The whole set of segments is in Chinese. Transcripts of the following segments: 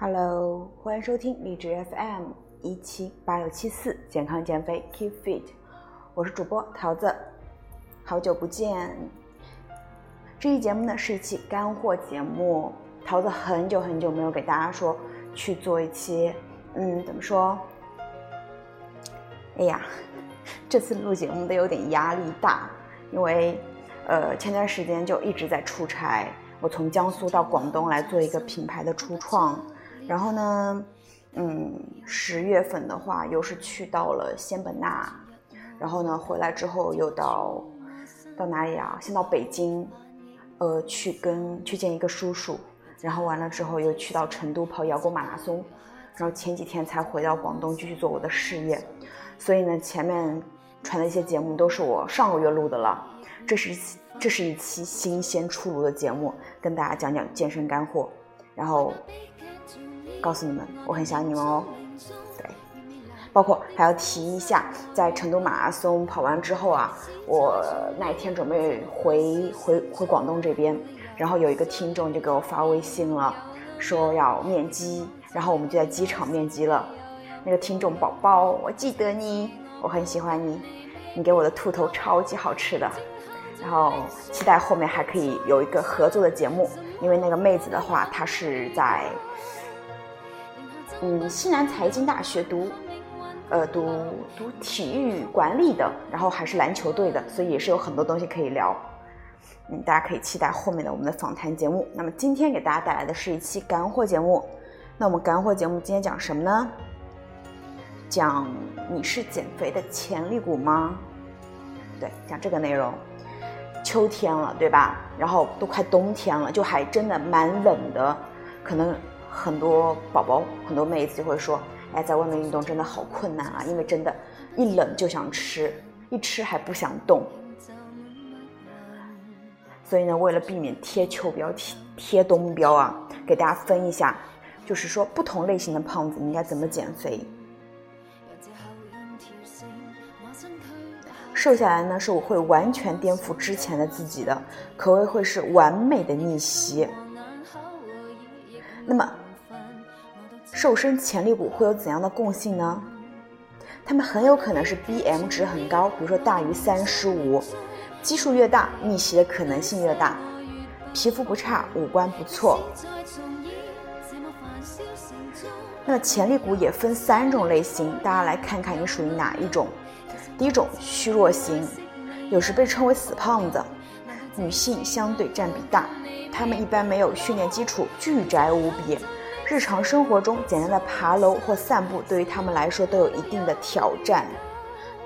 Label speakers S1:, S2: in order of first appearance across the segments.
S1: Hello，欢迎收听励志 FM 一七八六七四健康减肥 Keep Fit，我是主播桃子，好久不见。这期节目呢是一期干货节目，桃子很久很久没有给大家说去做一期，嗯，怎么说？哎呀，这次录节目的有点压力大，因为呃前段时间就一直在出差，我从江苏到广东来做一个品牌的初创。然后呢，嗯，十月份的话又是去到了仙本那，然后呢回来之后又到到哪里啊？先到北京，呃，去跟去见一个叔叔，然后完了之后又去到成都跑摇滚马拉松，然后前几天才回到广东继续做我的事业，所以呢前面传的一些节目都是我上个月录的了，这是一期这是一期新鲜出炉的节目，跟大家讲讲健身干货，然后。告诉你们，我很想你们哦。对，包括还要提一下，在成都马拉松跑完之后啊，我那一天准备回回回广东这边，然后有一个听众就给我发微信了，说要面基，然后我们就在机场面基了。那个听众宝宝，我记得你，我很喜欢你，你给我的兔头超级好吃的。然后期待后面还可以有一个合作的节目，因为那个妹子的话，她是在。嗯，西南财经大学读，呃，读读体育管理的，然后还是篮球队的，所以也是有很多东西可以聊。嗯，大家可以期待后面的我们的访谈节目。那么今天给大家带来的是一期干货节目。那我们干货节目今天讲什么呢？讲你是减肥的潜力股吗？对，讲这个内容。秋天了，对吧？然后都快冬天了，就还真的蛮冷的，可能。很多宝宝、很多妹子就会说：“哎，在外面运动真的好困难啊，因为真的，一冷就想吃，一吃还不想动。”所以呢，为了避免贴秋膘、贴贴冬膘啊，给大家分一下，就是说不同类型的胖子应该怎么减肥。瘦下来呢，是我会完全颠覆之前的自己的，可谓会是完美的逆袭。那么，瘦身潜力股会有怎样的共性呢？他们很有可能是 BM 值很高，比如说大于三十五，基数越大，逆袭的可能性越大，皮肤不差，五官不错。那么潜力股也分三种类型，大家来看看你属于哪一种。第一种虚弱型，有时被称为死胖子，女性相对占比大。他们一般没有训练基础，巨宅无比。日常生活中，简单的爬楼或散步对于他们来说都有一定的挑战。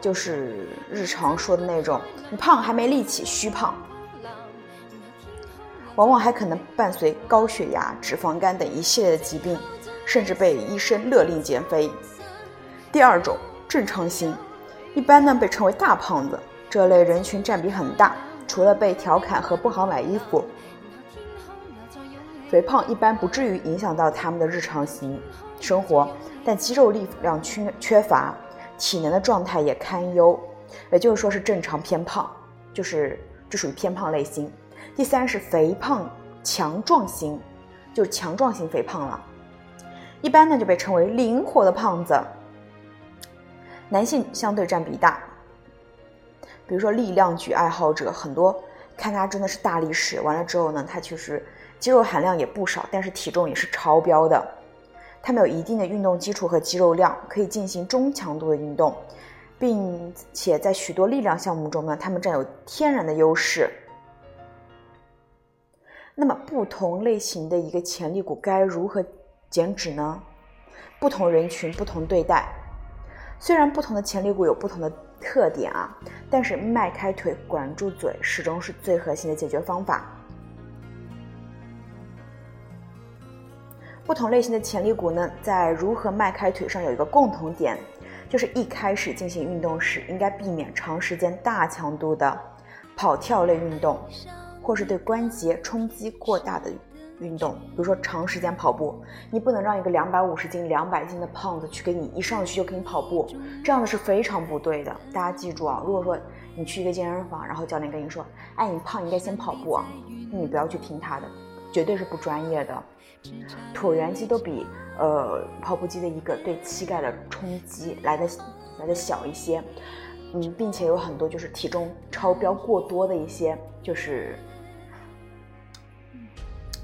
S1: 就是日常说的那种，你胖还没力气，虚胖。往往还可能伴随高血压、脂肪肝等一系列的疾病，甚至被医生勒令减肥。第二种正常型，一般呢被称为大胖子，这类人群占比很大，除了被调侃和不好买衣服。肥胖一般不至于影响到他们的日常型生活，但肌肉力量缺缺乏，体能的状态也堪忧，也就是说是正常偏胖，就是这属于偏胖类型。第三是肥胖强壮型，就是强壮型肥胖了，一般呢就被称为灵活的胖子。男性相对占比大，比如说力量举爱好者，很多看他真的是大力士，完了之后呢，他确实。肌肉含量也不少，但是体重也是超标的。他们有一定的运动基础和肌肉量，可以进行中强度的运动，并且在许多力量项目中呢，他们占有天然的优势。那么，不同类型的一个潜力股该如何减脂呢？不同人群不同对待。虽然不同的潜力股有不同的特点啊，但是迈开腿、管住嘴始终是最核心的解决方法。不同类型的潜力股呢，在如何迈开腿上有一个共同点，就是一开始进行运动时，应该避免长时间大强度的跑跳类运动，或是对关节冲击过大的运动，比如说长时间跑步，你不能让一个两百五十斤、两百斤的胖子去给你一上去就给你跑步，这样的是非常不对的。大家记住啊，如果说你去一个健身房，然后教练跟你说，哎，你胖应该先跑步啊，你不要去听他的。绝对是不专业的。椭圆机都比呃跑步机的一个对膝盖的冲击来的来的小一些，嗯，并且有很多就是体重超标过多的一些就是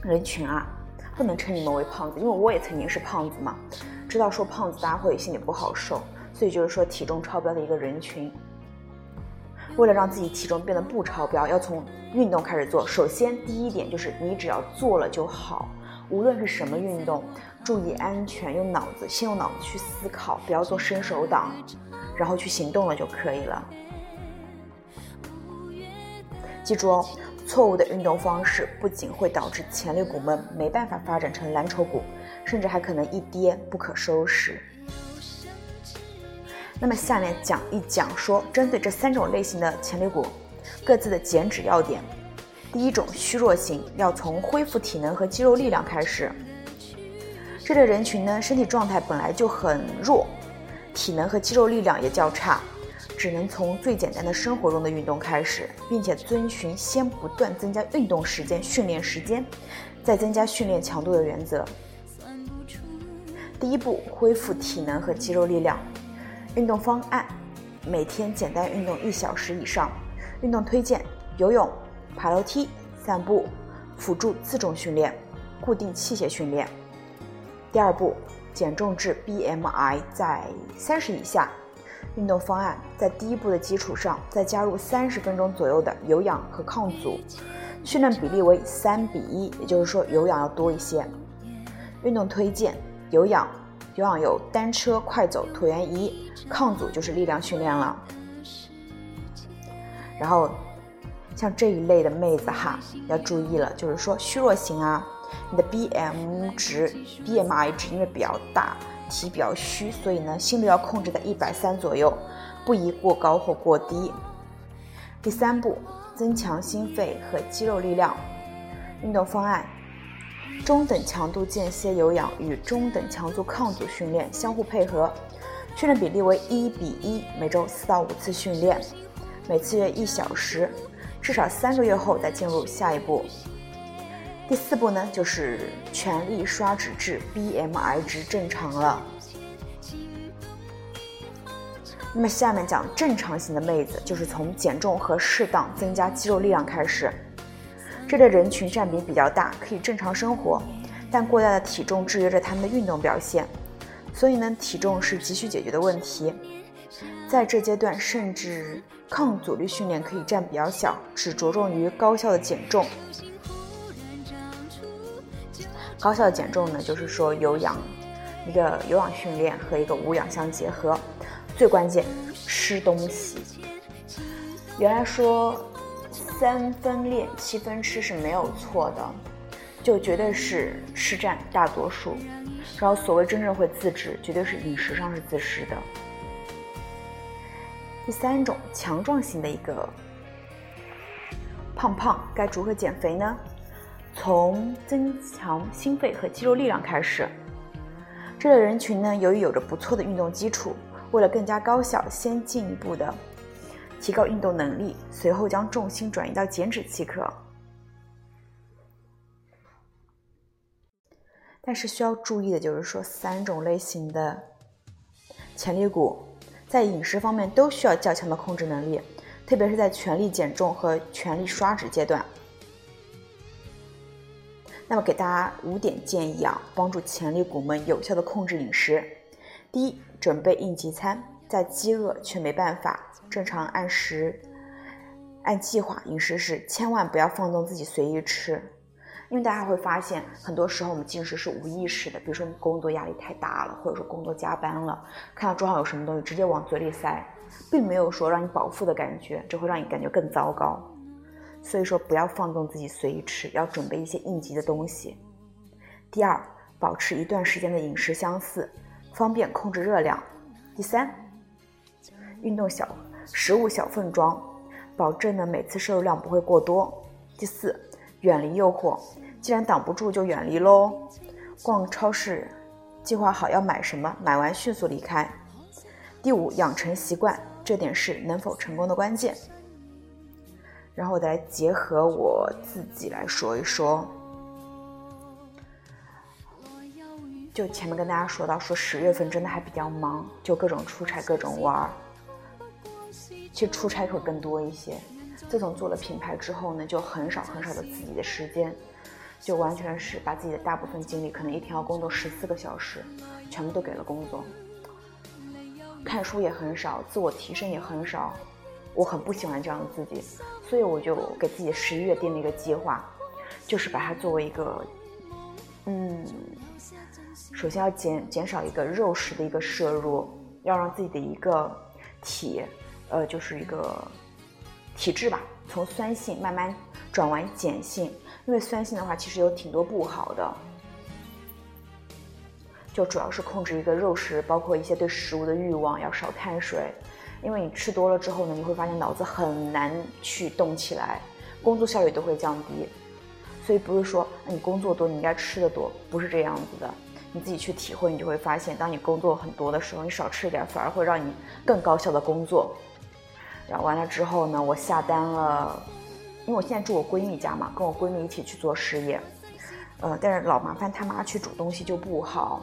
S1: 人群啊，不能称你们为胖子，因为我也曾经是胖子嘛，知道说胖子大家会心里不好受，所以就是说体重超标的一个人群。为了让自己体重变得不超标，要从运动开始做。首先，第一点就是你只要做了就好，无论是什么运动，注意安全，用脑子，先用脑子去思考，不要做伸手党，然后去行动了就可以了。记住哦，错误的运动方式不仅会导致前肋骨们没办法发展成蓝筹股，甚至还可能一跌不可收拾。那么下面讲一讲说，针对这三种类型的前肋骨，各自的减脂要点。第一种虚弱型，要从恢复体能和肌肉力量开始。这类人群呢，身体状态本来就很弱，体能和肌肉力量也较差，只能从最简单的生活中的运动开始，并且遵循先不断增加运动时间、训练时间，再增加训练强度的原则。第一步，恢复体能和肌肉力量。运动方案：每天简单运动一小时以上。运动推荐：游泳、爬楼梯、散步、辅助自重训练、固定器械训练。第二步，减重至 BMI 在三十以下。运动方案：在第一步的基础上，再加入三十分钟左右的有氧和抗阻，训练比例为三比一，也就是说有氧要多一些。运动推荐：有氧。有氧有单车、快走、椭圆仪，抗阻就是力量训练了。然后，像这一类的妹子哈，要注意了，就是说虚弱型啊，你的 BM 值、BMI 值因为比较大，体比较虚，所以呢，心率要控制在一百三左右，不宜过高或过低。第三步，增强心肺和肌肉力量，运动方案。中等强度间歇有氧与中等强度抗阻训练相互配合，训练比例为一比一，每周四到五次训练，每次约一小时，至少三个月后再进入下一步。第四步呢，就是全力刷脂至 BMI 值正常了。那么下面讲正常型的妹子，就是从减重和适当增加肌肉力量开始。这类人群占比比较大，可以正常生活，但过大的体重制约着他们的运动表现，所以呢，体重是急需解决的问题。在这阶段，甚至抗阻力训练可以占比较小，只着重于高效的减重。高效的减重呢，就是说有氧，一个有氧训练和一个无氧相结合，最关键吃东西。原来说。三分练，七分吃是没有错的，就绝对是吃占大多数。然后所谓真正会自制，绝对是饮食上是自食的。第三种强壮型的一个胖胖，该如何减肥呢？从增强心肺和肌肉力量开始。这类人群呢，由于有着不错的运动基础，为了更加高效，先进一步的。提高运动能力，随后将重心转移到减脂即可。但是需要注意的就是说，三种类型的潜力股在饮食方面都需要较强的控制能力，特别是在全力减重和全力刷脂阶段。那么给大家五点建议啊，帮助潜力股们有效的控制饮食。第一，准备应急餐，在饥饿却没办法。正常按时、按计划饮食时，千万不要放纵自己随意吃，因为大家会发现，很多时候我们进食是无意识的。比如说，你工作压力太大了，或者说工作加班了，看到桌上有什么东西，直接往嘴里塞，并没有说让你饱腹的感觉，这会让你感觉更糟糕。所以说，不要放纵自己随意吃，要准备一些应急的东西。第二，保持一段时间的饮食相似，方便控制热量。第三，运动小。食物小份装，保证呢每次摄入量不会过多。第四，远离诱惑既然挡不住就远离喽逛超市计划好要买什么买完迅速离开。第五养成习惯这点是能否成功的关键。然后我再结合我自己来说一说。就前面跟大家说到说十月份真的还比较忙就各种出差各种玩儿其实出差会更多一些。自从做了品牌之后呢，就很少很少的自己的时间，就完全是把自己的大部分精力，可能一天要工作十四个小时，全部都给了工作。看书也很少，自我提升也很少，我很不喜欢这样的自己，所以我就给自己十一月定了一个计划，就是把它作为一个，嗯，首先要减减少一个肉食的一个摄入，要让自己的一个体，呃，就是一个体质吧，从酸性慢慢转为碱性，因为酸性的话其实有挺多不好的。就主要是控制一个肉食，包括一些对食物的欲望，要少碳水，因为你吃多了之后呢，你会发现脑子很难去动起来，工作效率都会降低。所以不是说你工作多你应该吃的多，不是这样子的。你自己去体会，你就会发现，当你工作很多的时候，你少吃一点，反而会让你更高效的工作。然后完了之后呢，我下单了，因为我现在住我闺蜜家嘛，跟我闺蜜一起去做事业，呃，但是老麻烦他妈去煮东西就不好。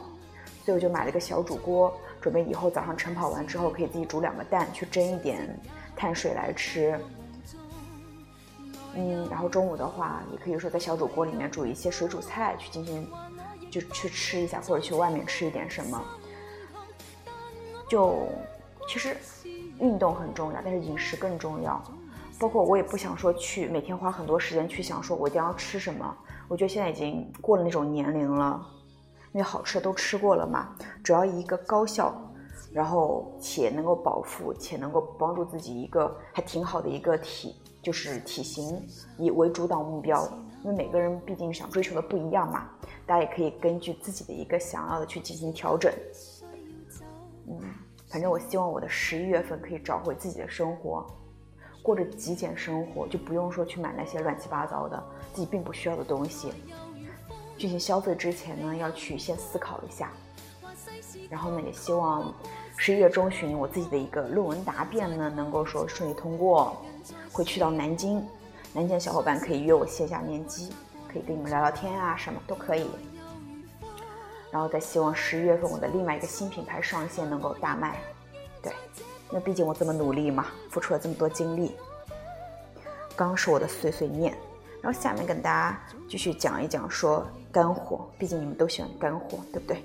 S1: 所以我就买了个小煮锅，准备以后早上晨跑完之后可以自己煮两个蛋，去蒸一点碳水来吃。嗯，然后中午的话，也可以说在小煮锅里面煮一些水煮菜去进行，就去吃一下，或者去外面吃一点什么。就其实运动很重要，但是饮食更重要。包括我也不想说去每天花很多时间去想说我一定要吃什么。我觉得现在已经过了那种年龄了。因为好吃的都吃过了嘛，主要一个高效，然后且能够饱腹，且能够帮助自己一个还挺好的一个体，就是体型以为主导目标。因为每个人毕竟想追求的不一样嘛，大家也可以根据自己的一个想要的去进行调整。嗯，反正我希望我的十一月份可以找回自己的生活，过着极简生活，就不用说去买那些乱七八糟的自己并不需要的东西。进行消费之前呢，要去先思考一下，然后呢，也希望十一月中旬我自己的一个论文答辩呢，能够说顺利通过，会去到南京，南京的小伙伴可以约我线下面基，可以跟你们聊聊天啊，什么都可以。然后再希望十一月份我的另外一个新品牌上线能够大卖，对，那毕竟我这么努力嘛，付出了这么多精力。刚是我的碎碎念。然后下面跟大家继续讲一讲说干货，毕竟你们都喜欢干货，对不对？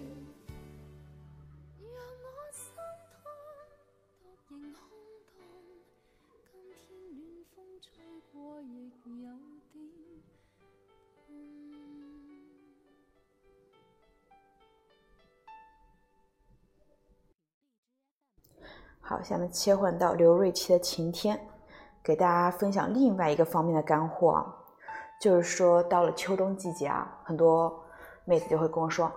S1: 好，下面切换到刘瑞琦的晴天，给大家分享另外一个方面的干货啊。就是说，到了秋冬季节啊，很多妹子就会跟我说：“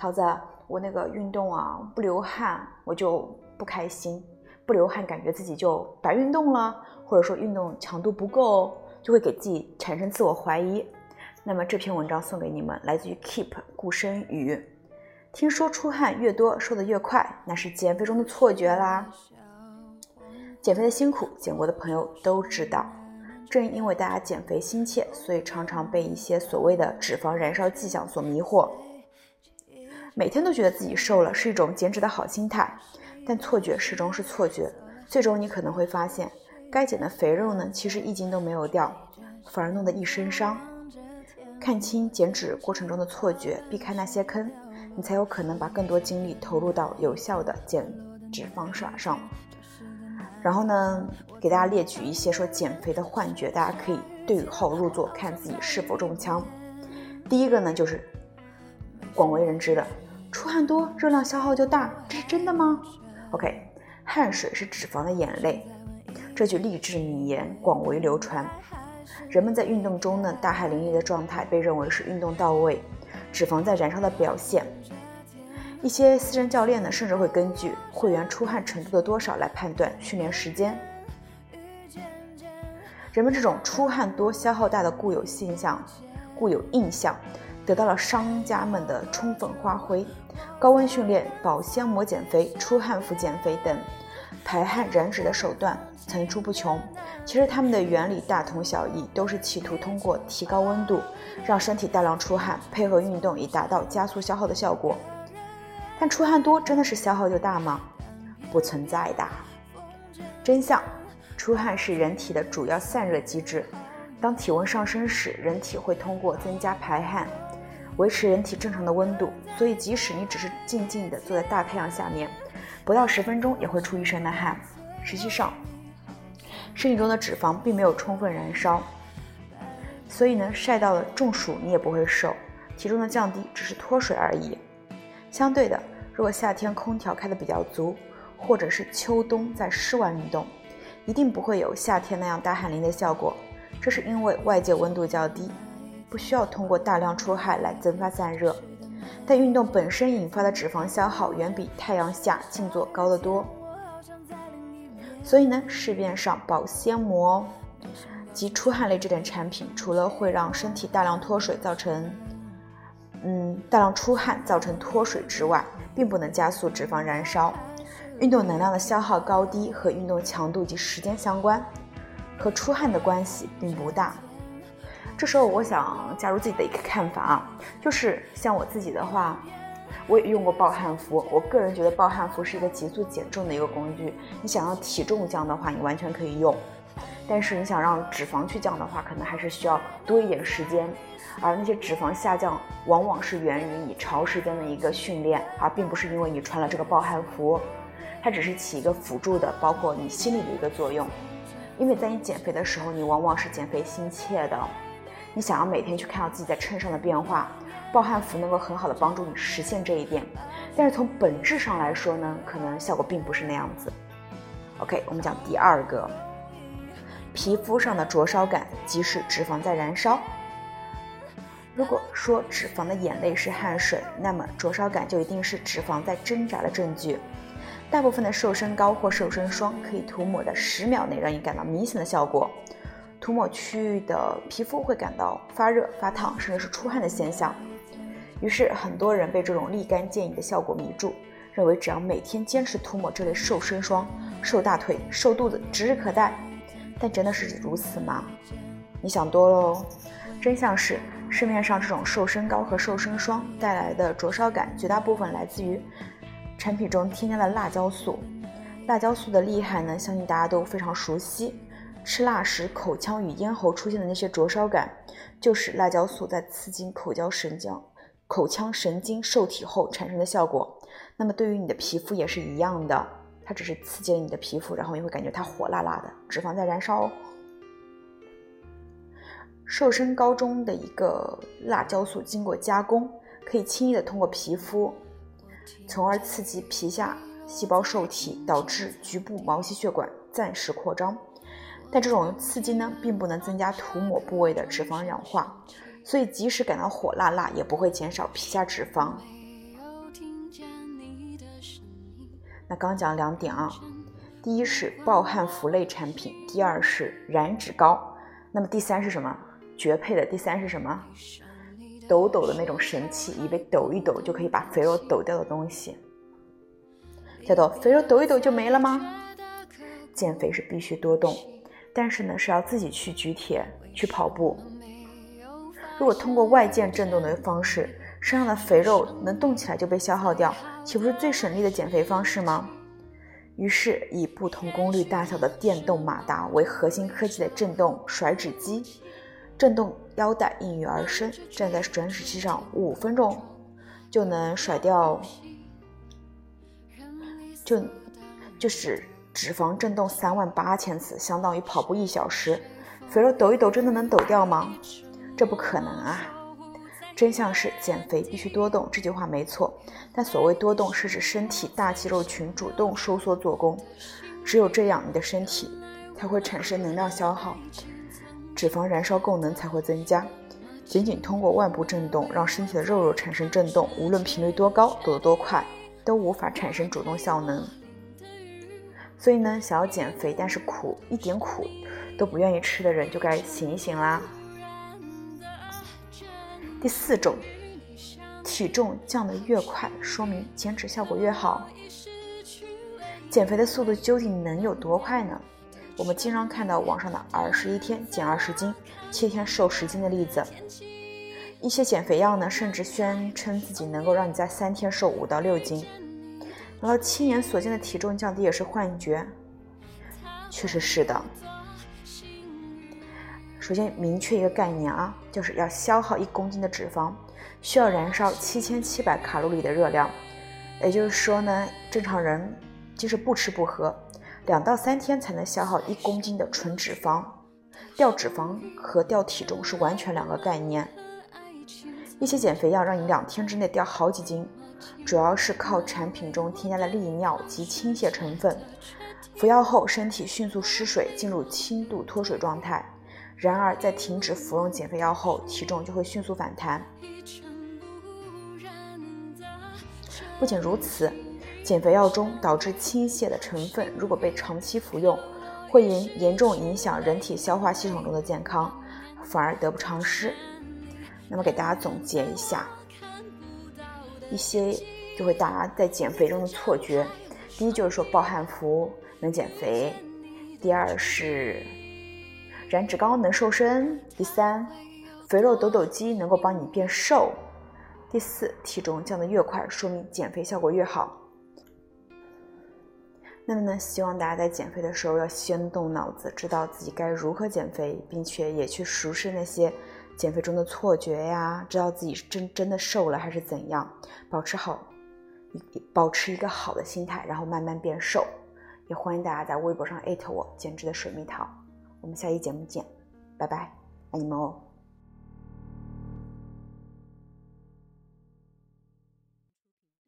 S1: 桃子，我那个运动啊不流汗，我就不开心；不流汗，感觉自己就白运动了，或者说运动强度不够，就会给自己产生自我怀疑。”那么这篇文章送给你们，来自于 Keep 顾生宇。听说出汗越多，瘦得越快，那是减肥中的错觉啦。减肥的辛苦，减过的朋友都知道。正因为大家减肥心切，所以常常被一些所谓的脂肪燃烧迹象所迷惑，每天都觉得自己瘦了，是一种减脂的好心态。但错觉始终是错觉，最终你可能会发现，该减的肥肉呢，其实一斤都没有掉，反而弄得一身伤。看清减脂过程中的错觉，避开那些坑，你才有可能把更多精力投入到有效的减脂方法上。然后呢，给大家列举一些说减肥的幻觉，大家可以对号入座，看自己是否中枪。第一个呢，就是广为人知的，出汗多，热量消耗就大，这是真的吗？OK，汗水是脂肪的眼泪，这句励志名言广为流传。人们在运动中呢，大汗淋漓的状态被认为是运动到位，脂肪在燃烧的表现。一些私人教练呢，甚至会根据会员出汗程度的多少来判断训练时间。人们这种出汗多、消耗大的固有现象、固有印象，得到了商家们的充分发挥。高温训练、保鲜膜减肥、出汗服减肥等排汗燃脂的手段层出不穷。其实它们的原理大同小异，都是企图通过提高温度，让身体大量出汗，配合运动以达到加速消耗的效果。但出汗多真的是消耗就大吗？不存在的。真相：出汗是人体的主要散热机制。当体温上升时，人体会通过增加排汗，维持人体正常的温度。所以，即使你只是静静地坐在大太阳下面，不到十分钟也会出一身的汗。实际上，身体中的脂肪并没有充分燃烧，所以呢，晒到了中暑你也不会瘦，体重的降低只是脱水而已。相对的，如果夏天空调开的比较足，或者是秋冬在室外运动，一定不会有夏天那样大汗淋的效果。这是因为外界温度较低，不需要通过大量出汗来增发散热，但运动本身引发的脂肪消耗远比太阳下静坐高得多。所以呢，市面上保鲜膜及出汗类这点产品，除了会让身体大量脱水，造成嗯大量出汗造成脱水之外，并不能加速脂肪燃烧。运动能量的消耗高低和运动强度及时间相关。和出汗的关系并不大。这时候，我想加入自己的一个看法啊，就是像我自己的话，我也用过暴汗服。我个人觉得暴汗服是一个急速减重的一个工具。你想要体重降的话，你完全可以用；但是你想让脂肪去降的话，可能还是需要多一点时间。而那些脂肪下降，往往是源于你长时间的一个训练，而并不是因为你穿了这个暴汗服。它只是起一个辅助的，包括你心理的一个作用。因为在你减肥的时候，你往往是减肥心切的，你想要每天去看到自己在称上的变化，暴汗服能够很好的帮助你实现这一点。但是从本质上来说呢，可能效果并不是那样子。OK，我们讲第二个，皮肤上的灼烧感即是脂肪在燃烧。如果说脂肪的眼泪是汗水，那么灼烧感就一定是脂肪在挣扎的证据。大部分的瘦身膏或瘦身霜可以涂抹在十秒内，让你感到明显的效果。涂抹区域的皮肤会感到发热、发烫，甚至是出汗的现象。于是，很多人被这种立竿见影的效果迷住，认为只要每天坚持涂抹这类瘦身霜，瘦大腿、瘦肚子指日可待。但真的是如此吗？你想多喽。真相是，市面上这种瘦身膏和瘦身霜带来的灼烧感，绝大部分来自于。产品中添加了辣椒素，辣椒素的厉害呢，相信大家都非常熟悉。吃辣时口腔与咽喉出现的那些灼烧感，就是辣椒素在刺激口交神经、口腔神经受体后产生的效果。那么对于你的皮肤也是一样的，它只是刺激了你的皮肤，然后你会感觉它火辣辣的，脂肪在燃烧。哦。瘦身膏中的一个辣椒素经过加工，可以轻易的通过皮肤。从而刺激皮下细胞受体，导致局部毛细血管暂时扩张。但这种刺激呢，并不能增加涂抹部位的脂肪氧化，所以即使感到火辣辣，也不会减少皮下脂肪。那刚讲两点啊，第一是暴汗服类产品，第二是燃脂膏。那么第三是什么？绝配的第三是什么？抖抖的那种神器，以为抖一抖就可以把肥肉抖掉的东西，叫做肥肉抖一抖就没了吗？减肥是必须多动，但是呢是要自己去举铁、去跑步。如果通过外界震动的方式，身上的肥肉能动起来就被消耗掉，岂不是最省力的减肥方式吗？于是以不同功率大小的电动马达为核心科技的震动甩脂机。震动腰带应运而生，站在转脂机上五分钟就能甩掉，就就是脂肪震动三万八千次，相当于跑步一小时。肥肉抖一抖，真的能抖掉吗？这不可能啊！真相是减肥必须多动，这句话没错。但所谓多动，是指身体大肌肉群主动收缩做功，只有这样，你的身体才会产生能量消耗。脂肪燃烧功能才会增加。仅仅通过腕部震动让身体的肉肉产生震动，无论频率多高、抖得多快，都无法产生主动效能。所以呢，想要减肥但是苦一点苦都不愿意吃的人，就该醒一醒啦。第四种，体重降得越快，说明减脂效果越好。减肥的速度究竟能有多快呢？我们经常看到网上的二十一天减二十斤，七天瘦十斤的例子。一些减肥药呢，甚至宣称自己能够让你在三天瘦五到六斤。然后亲眼所见的体重降低也是幻觉？确实是的。首先明确一个概念啊，就是要消耗一公斤的脂肪，需要燃烧七千七百卡路里的热量。也就是说呢，正常人即使不吃不喝，两到三天才能消耗一公斤的纯脂肪。掉脂肪和掉体重是完全两个概念。一些减肥药让你两天之内掉好几斤，主要是靠产品中添加的利尿及清泻成分。服药后，身体迅速失水，进入轻度脱水状态。然而，在停止服用减肥药后，体重就会迅速反弹。不仅如此，减肥药中导致倾泻的成分，如果被长期服用，会严严重影响人体消化系统中的健康，反而得不偿失。那么，给大家总结一下一些就会大家在减肥中的错觉：第一，就是说暴汗服能减肥；第二是燃脂膏能瘦身；第三，肥肉抖抖肌能够帮你变瘦。第四，体重降得越快，说明减肥效果越好。那么呢，希望大家在减肥的时候要先动脑子，知道自己该如何减肥，并且也去熟视那些减肥中的错觉呀，知道自己是真真的瘦了还是怎样，保持好，保持一个好的心态，然后慢慢变瘦。也欢迎大家在微博上艾特我减脂的水蜜桃。我们下期节目见，拜拜，爱你们哦。